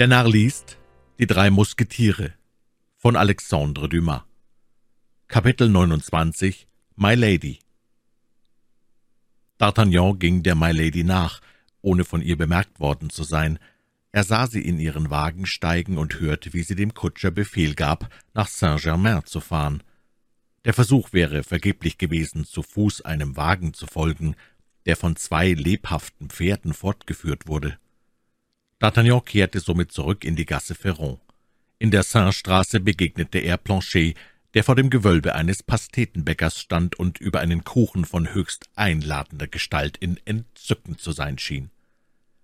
Der Narr liest Die drei Musketiere von Alexandre Dumas Kapitel 29 My Lady D'Artagnan ging der My Lady nach, ohne von ihr bemerkt worden zu sein. Er sah sie in ihren Wagen steigen und hörte, wie sie dem Kutscher Befehl gab, nach Saint-Germain zu fahren. Der Versuch wäre vergeblich gewesen, zu Fuß einem Wagen zu folgen, der von zwei lebhaften Pferden fortgeführt wurde. D'Artagnan kehrte somit zurück in die Gasse Ferron. In der Saint-Straße begegnete er Planchet, der vor dem Gewölbe eines Pastetenbäckers stand und über einen Kuchen von höchst einladender Gestalt in Entzücken zu sein schien.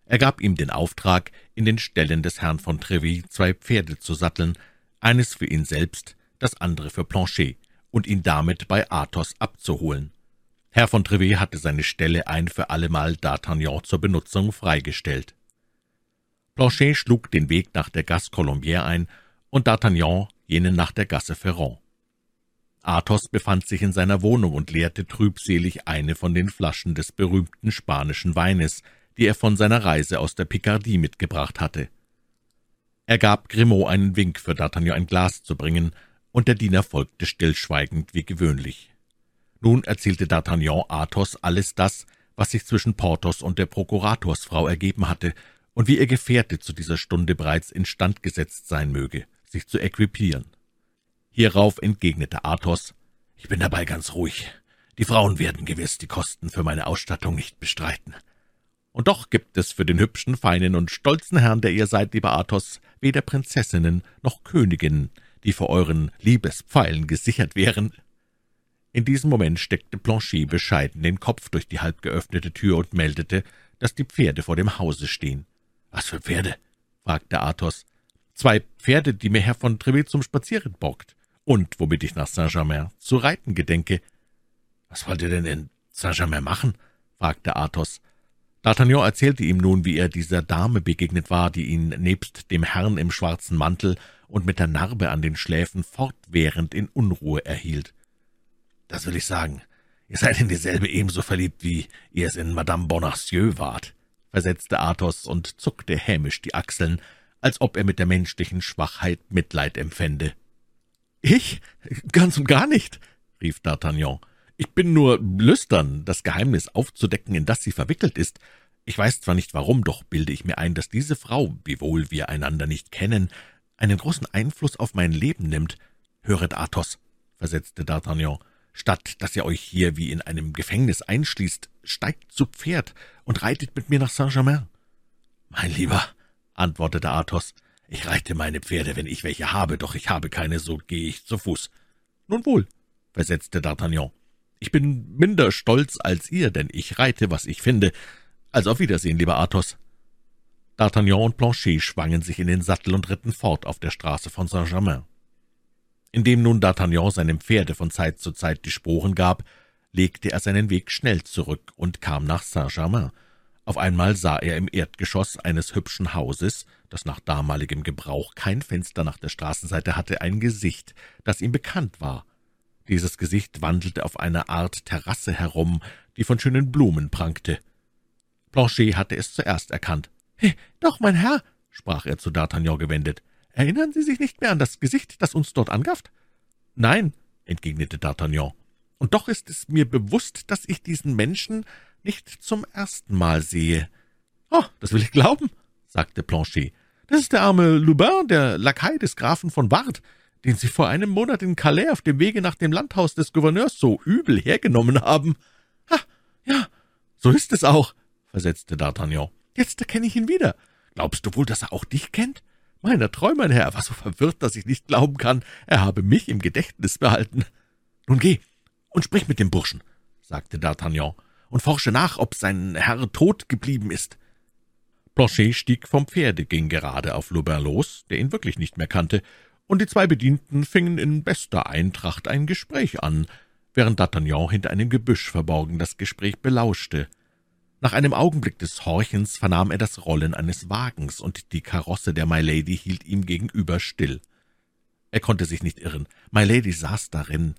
Er gab ihm den Auftrag, in den Ställen des Herrn von Treville zwei Pferde zu satteln, eines für ihn selbst, das andere für Planchet, und ihn damit bei Athos abzuholen. Herr von Treville hatte seine Stelle ein für allemal D'Artagnan zur Benutzung freigestellt. Planchet schlug den Weg nach der Gasse Colombière ein und D'Artagnan jenen nach der Gasse Ferrand. Athos befand sich in seiner Wohnung und leerte trübselig eine von den Flaschen des berühmten spanischen Weines, die er von seiner Reise aus der Picardie mitgebracht hatte. Er gab Grimaud einen Wink, für D'Artagnan ein Glas zu bringen, und der Diener folgte stillschweigend wie gewöhnlich. Nun erzählte D'Artagnan Athos alles das, was sich zwischen Porthos und der Prokuratorsfrau ergeben hatte, und wie ihr Gefährte zu dieser Stunde bereits instand gesetzt sein möge, sich zu equipieren. Hierauf entgegnete Athos, »Ich bin dabei ganz ruhig. Die Frauen werden gewiss die Kosten für meine Ausstattung nicht bestreiten. Und doch gibt es für den hübschen, feinen und stolzen Herrn, der ihr seid, lieber Athos, weder Prinzessinnen noch Königinnen, die vor euren Liebespfeilen gesichert wären.« In diesem Moment steckte Planchet bescheiden den Kopf durch die halb geöffnete Tür und meldete, dass die Pferde vor dem Hause stehen. »Was für Pferde?« fragte Athos. »Zwei Pferde, die mir Herr von Treville zum Spazieren borgt, und womit ich nach Saint-Germain zu reiten gedenke.« »Was wollt ihr denn in Saint-Germain machen?« fragte Athos. D'Artagnan erzählte ihm nun, wie er dieser Dame begegnet war, die ihn nebst dem Herrn im schwarzen Mantel und mit der Narbe an den Schläfen fortwährend in Unruhe erhielt. »Das will ich sagen. Ihr seid in dieselbe ebenso verliebt, wie ihr es in Madame Bonacieux wart versetzte Athos und zuckte hämisch die Achseln, als ob er mit der menschlichen Schwachheit Mitleid empfände. »Ich? Ganz und gar nicht«, rief D'Artagnan. »Ich bin nur lüstern, das Geheimnis aufzudecken, in das sie verwickelt ist. Ich weiß zwar nicht warum, doch bilde ich mir ein, dass diese Frau, wiewohl wir einander nicht kennen, einen großen Einfluss auf mein Leben nimmt. Höret, Athos«, versetzte D'Artagnan, »statt dass ihr euch hier wie in einem Gefängnis einschließt, steigt zu Pferd und reitet mit mir nach Saint-Germain.« »Mein Lieber«, antwortete Athos, »ich reite meine Pferde, wenn ich welche habe, doch ich habe keine, so gehe ich zu Fuß.« »Nun wohl«, versetzte D'Artagnan, »ich bin minder stolz als ihr, denn ich reite, was ich finde. Also auf Wiedersehen, lieber Athos.« D'Artagnan und Planchet schwangen sich in den Sattel und ritten fort auf der Straße von Saint-Germain. Indem nun D'Artagnan seinem Pferde von Zeit zu Zeit die Sporen gab, legte er seinen Weg schnell zurück und kam nach Saint-Germain. Auf einmal sah er im Erdgeschoss eines hübschen Hauses, das nach damaligem Gebrauch kein Fenster nach der Straßenseite hatte, ein Gesicht, das ihm bekannt war. Dieses Gesicht wandelte auf einer Art Terrasse herum, die von schönen Blumen prangte. Planchet hatte es zuerst erkannt. »He, doch, mein Herr«, sprach er zu D'Artagnan gewendet, »erinnern Sie sich nicht mehr an das Gesicht, das uns dort angafft?« »Nein«, entgegnete D'Artagnan. Und doch ist es mir bewusst, dass ich diesen Menschen nicht zum ersten Mal sehe. »Oh, das will ich glauben«, sagte Planchet. »Das ist der arme Lubin, der Lakai des Grafen von Ward, den Sie vor einem Monat in Calais auf dem Wege nach dem Landhaus des Gouverneurs so übel hergenommen haben.« »Ha, ja, so ist es auch«, versetzte D'Artagnan. »Jetzt erkenne ich ihn wieder. Glaubst du wohl, dass er auch dich kennt? Meiner Treu, mein Herr, er war so verwirrt, dass ich nicht glauben kann, er habe mich im Gedächtnis behalten. Nun geh, und sprich mit dem Burschen«, sagte D'Artagnan, »und forsche nach, ob sein Herr tot geblieben ist.« Planchet stieg vom Pferde, ging gerade auf Lubin los, der ihn wirklich nicht mehr kannte, und die zwei Bedienten fingen in bester Eintracht ein Gespräch an, während D'Artagnan hinter einem Gebüsch verborgen das Gespräch belauschte. Nach einem Augenblick des Horchens vernahm er das Rollen eines Wagens, und die Karosse der My Lady hielt ihm gegenüber still. Er konnte sich nicht irren. My Lady saß darin,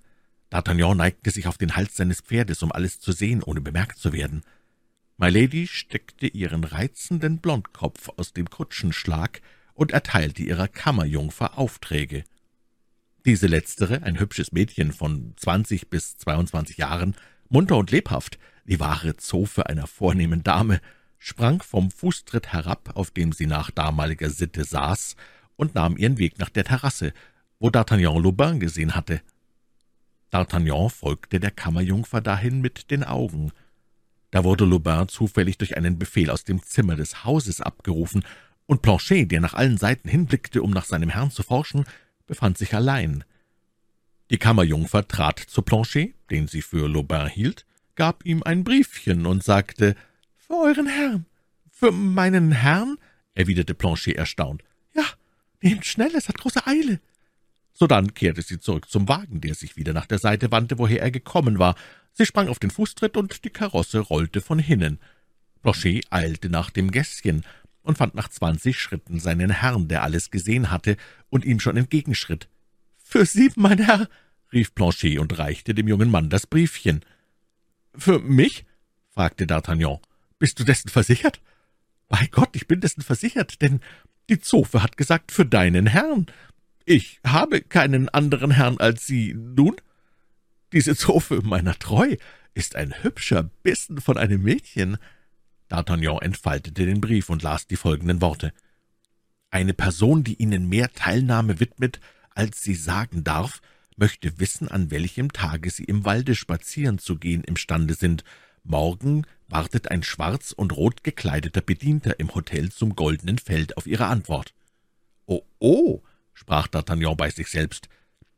D'Artagnan neigte sich auf den Hals seines Pferdes, um alles zu sehen, ohne bemerkt zu werden. My Lady steckte ihren reizenden Blondkopf aus dem Kutschenschlag und erteilte ihrer Kammerjungfer Aufträge. Diese letztere, ein hübsches Mädchen von zwanzig bis zweiundzwanzig Jahren, munter und lebhaft, die wahre Zofe einer vornehmen Dame, sprang vom Fußtritt herab, auf dem sie nach damaliger Sitte saß, und nahm ihren Weg nach der Terrasse, wo D'Artagnan Lubin gesehen hatte. D'Artagnan folgte der Kammerjungfer dahin mit den Augen. Da wurde Lubin zufällig durch einen Befehl aus dem Zimmer des Hauses abgerufen, und Planchet, der nach allen Seiten hinblickte, um nach seinem Herrn zu forschen, befand sich allein. Die Kammerjungfer trat zu Planchet, den sie für Lubin hielt, gab ihm ein Briefchen und sagte, »Für euren Herrn.« »Für meinen Herrn?« erwiderte Planchet erstaunt. »Ja, nehmt schnell, es hat große Eile.« Sodann kehrte sie zurück zum Wagen, der sich wieder nach der Seite wandte, woher er gekommen war. Sie sprang auf den Fußtritt, und die Karosse rollte von hinnen. Planchet eilte nach dem Gässchen und fand nach zwanzig Schritten seinen Herrn, der alles gesehen hatte und ihm schon entgegenschritt. »Für Sie, mein Herr«, rief Planchet und reichte dem jungen Mann das Briefchen. »Für mich?« fragte D'Artagnan. »Bist du dessen versichert?« »Bei Gott, ich bin dessen versichert, denn die Zofe hat gesagt, für deinen Herrn. Ich habe keinen anderen Herrn als Sie. Nun, diese Zofe meiner Treu ist ein hübscher Bissen von einem Mädchen.« D'Artagnan entfaltete den Brief und las die folgenden Worte. »Eine Person, die Ihnen mehr Teilnahme widmet, als sie sagen darf, möchte wissen, an welchem Tage Sie im Walde spazieren zu gehen imstande sind. Morgen wartet ein schwarz und rot gekleideter Bedienter im Hotel zum Goldenen Feld auf Ihre Antwort.« »Oh, oh«, sprach D'Artagnan bei sich selbst,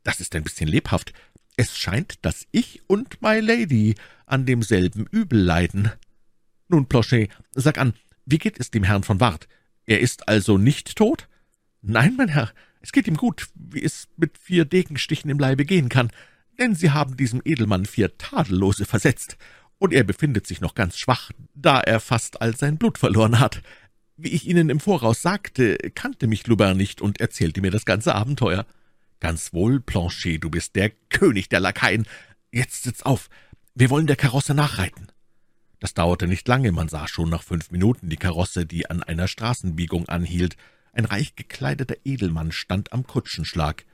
»das ist ein bisschen lebhaft. Es scheint, dass ich und My Lady an demselben Übel leiden. Nun, Planchet, sag an, wie geht es dem Herrn von Wart? Er ist also nicht tot?« »Nein, mein Herr, es geht ihm gut, wie es mit vier Degenstichen im Leibe gehen kann, denn Sie haben diesem Edelmann vier Tadellose versetzt, und er befindet sich noch ganz schwach, da er fast all sein Blut verloren hat. Wie ich Ihnen im Voraus sagte, kannte mich Lubin nicht und erzählte mir das ganze Abenteuer. Ganz wohl, Planchet, du bist der König der Lakaien. Jetzt sitz auf, wir wollen der Karosse nachreiten. Das dauerte nicht lange, man sah schon nach fünf Minuten die Karosse, die an einer Straßenbiegung anhielt. Ein reich gekleideter Edelmann stand am Kutschenschlag.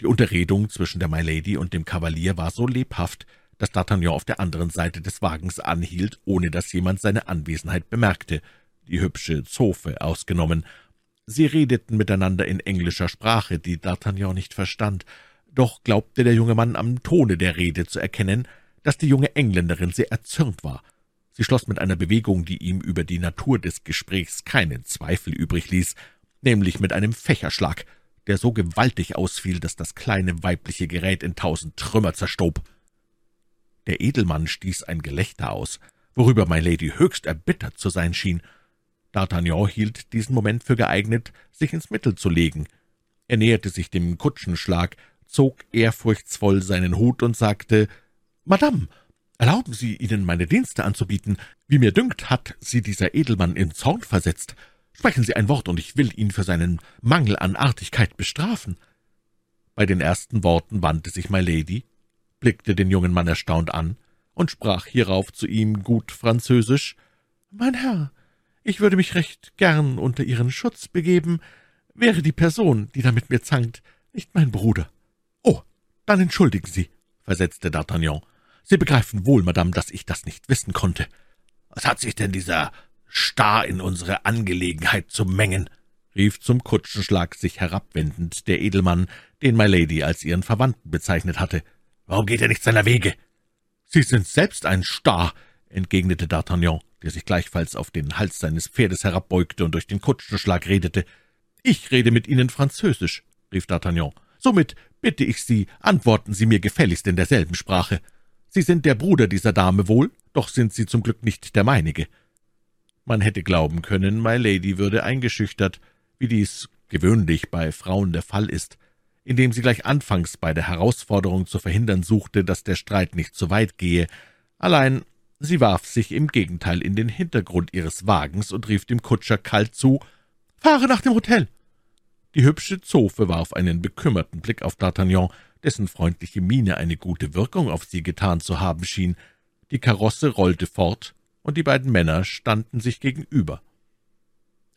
Die Unterredung zwischen der Milady und dem Kavalier war so lebhaft, dass D'Artagnan auf der anderen Seite des Wagens anhielt, ohne dass jemand seine Anwesenheit bemerkte, die hübsche Zofe ausgenommen. Sie redeten miteinander in englischer Sprache, die D'Artagnan nicht verstand, doch glaubte der junge Mann am Tone der Rede zu erkennen, dass die junge Engländerin sehr erzürnt war. Sie schloss mit einer Bewegung, die ihm über die Natur des Gesprächs keinen Zweifel übrig ließ, nämlich mit einem Fächerschlag, der so gewaltig ausfiel, dass das kleine weibliche Gerät in tausend Trümmer zerstob. Der Edelmann stieß ein Gelächter aus, worüber My Lady höchst erbittert zu sein schien. D'Artagnan hielt diesen Moment für geeignet, sich ins Mittel zu legen. Er näherte sich dem Kutschenschlag, zog ehrfurchtsvoll seinen Hut und sagte, »Madame, erlauben Sie, Ihnen meine Dienste anzubieten. Wie mir dünkt, hat Sie dieser Edelmann in Zorn versetzt. Sprechen Sie ein Wort, und ich will ihn für seinen Mangel an Artigkeit bestrafen.« Bei den ersten Worten wandte sich My Lady, blickte den jungen Mann erstaunt an und sprach hierauf zu ihm gut Französisch, »Mein Herr, ich würde mich recht gern unter Ihren Schutz begeben, wäre die Person, die da mit mir zankt, nicht mein Bruder.« »Oh, dann entschuldigen Sie«, versetzte D'Artagnan. »Sie begreifen wohl, Madame, dass ich das nicht wissen konnte. Was hat sich denn dieser starr in unsere Angelegenheit zu mengen«, rief zum Kutschenschlag sich herabwendend der Edelmann, den My Lady als ihren Verwandten bezeichnet hatte. »Warum geht er nicht seiner Wege?« »Sie sind selbst ein Star«, entgegnete D'Artagnan, der sich gleichfalls auf den Hals seines Pferdes herabbeugte und durch den Kutschenschlag redete. »Ich rede mit Ihnen Französisch«, rief D'Artagnan. »Somit bitte ich Sie, antworten Sie mir gefälligst in derselben Sprache. Sie sind der Bruder dieser Dame wohl, doch sind Sie zum Glück nicht der meinige.« Man hätte glauben können, My Lady würde eingeschüchtert, wie dies gewöhnlich bei Frauen der Fall ist, indem sie gleich anfangs bei der Herausforderung zu verhindern suchte, dass der Streit nicht zu weit gehe. Allein sie warf sich im Gegenteil in den Hintergrund ihres Wagens und rief dem Kutscher kalt zu, »Fahre nach dem Hotel!« Die hübsche Zofe warf einen bekümmerten Blick auf D'Artagnan, dessen freundliche Miene eine gute Wirkung auf sie getan zu haben schien. Die Karosse rollte fort, und die beiden Männer standen sich gegenüber.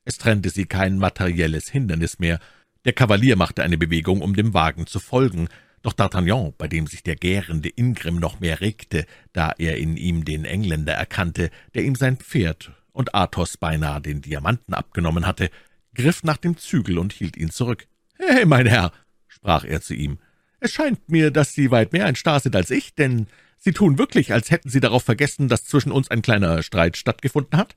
Es trennte sie kein materielles Hindernis mehr. Der Kavalier machte eine Bewegung, um dem Wagen zu folgen, doch D'Artagnan, bei dem sich der gärende Ingrimm noch mehr regte, da er in ihm den Engländer erkannte, der ihm sein Pferd und Athos beinahe den Diamanten abgenommen hatte, griff nach dem Zügel und hielt ihn zurück. »Hey, mein Herr«, sprach er zu ihm, »es scheint mir, dass Sie weit mehr ein Star sind als ich, denn Sie tun wirklich, als hätten Sie darauf vergessen, dass zwischen uns ein kleiner Streit stattgefunden hat?«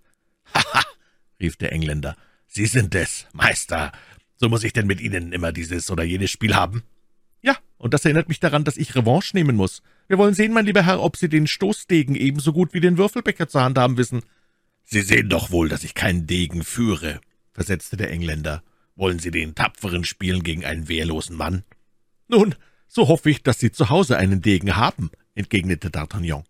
»Haha«, rief der Engländer, »Sie sind es, Meister. So muss ich denn mit Ihnen immer dieses oder jenes Spiel haben?« »Ja, und das erinnert mich daran, dass ich Revanche nehmen muss. Wir wollen sehen, mein lieber Herr, ob Sie den Stoßdegen ebenso gut wie den Würfelbecher zur Hand haben wissen.« »Sie sehen doch wohl, dass ich keinen Degen führe«, versetzte der Engländer. »Wollen Sie den Tapferen spielen gegen einen wehrlosen Mann?« »Nun, so hoffe ich, dass Sie zu Hause einen Degen haben«, entgegnete D'Artagnan.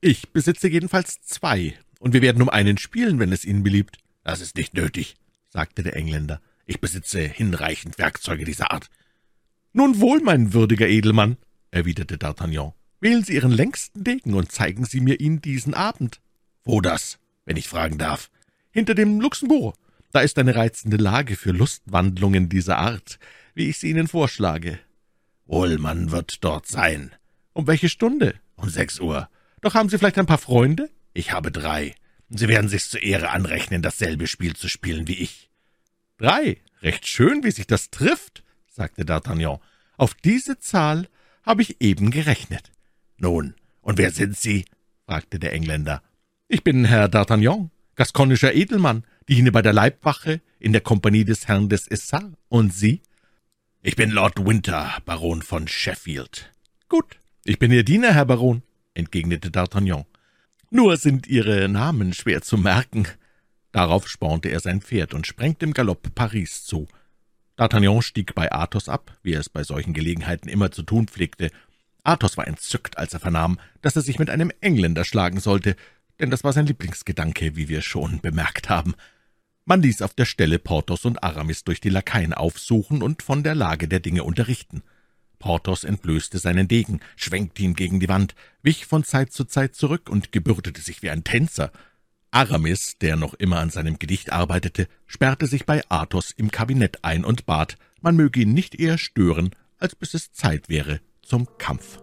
»Ich besitze jedenfalls zwei, und wir werden um einen spielen, wenn es Ihnen beliebt.« »Das ist nicht nötig«, sagte der Engländer. »Ich besitze hinreichend Werkzeuge dieser Art.« »Nun wohl, mein würdiger Edelmann«, erwiderte D'Artagnan. »Wählen Sie Ihren längsten Degen und zeigen Sie mir ihn diesen Abend.« »Wo das, wenn ich fragen darf?« »Hinter dem Luxembourg. Da ist eine reizende Lage für Lustwandlungen dieser Art, wie ich sie Ihnen vorschlage.« »Wohl, man wird dort sein.« »Um welche Stunde?« »Um sechs Uhr.« »Doch haben Sie vielleicht ein paar Freunde?« »Ich habe drei. Sie werden sich's zur Ehre anrechnen, dasselbe Spiel zu spielen wie ich.« »Drei? Recht schön, wie sich das trifft«, sagte D'Artagnan. »Auf diese Zahl habe ich eben gerechnet.« »Nun, und wer sind Sie?« fragte der Engländer. »Ich bin Herr D'Artagnan, gaskonischer Edelmann, diene bei der Leibwache in der Kompanie des Herrn des Essar. Und Sie?« »Ich bin Lord Winter, Baron von Sheffield.« »Gut, ich bin Ihr Diener, Herr Baron«, entgegnete D'Artagnan. »Nur sind Ihre Namen schwer zu merken.« Darauf spornte er sein Pferd und sprengte im Galopp Paris zu. D'Artagnan stieg bei Athos ab, wie er es bei solchen Gelegenheiten immer zu tun pflegte. Athos war entzückt, als er vernahm, dass er sich mit einem Engländer schlagen sollte, denn das war sein Lieblingsgedanke, wie wir schon bemerkt haben. Man ließ auf der Stelle Porthos und Aramis durch die Lakaien aufsuchen und von der Lage der Dinge unterrichten. Porthos entblößte seinen Degen, schwenkte ihn gegen die Wand, wich von Zeit zu Zeit zurück und gebürdete sich wie ein Tänzer. Aramis, der noch immer an seinem Gedicht arbeitete, sperrte sich bei Athos im Kabinett ein und bat, man möge ihn nicht eher stören, als bis es Zeit wäre zum Kampf.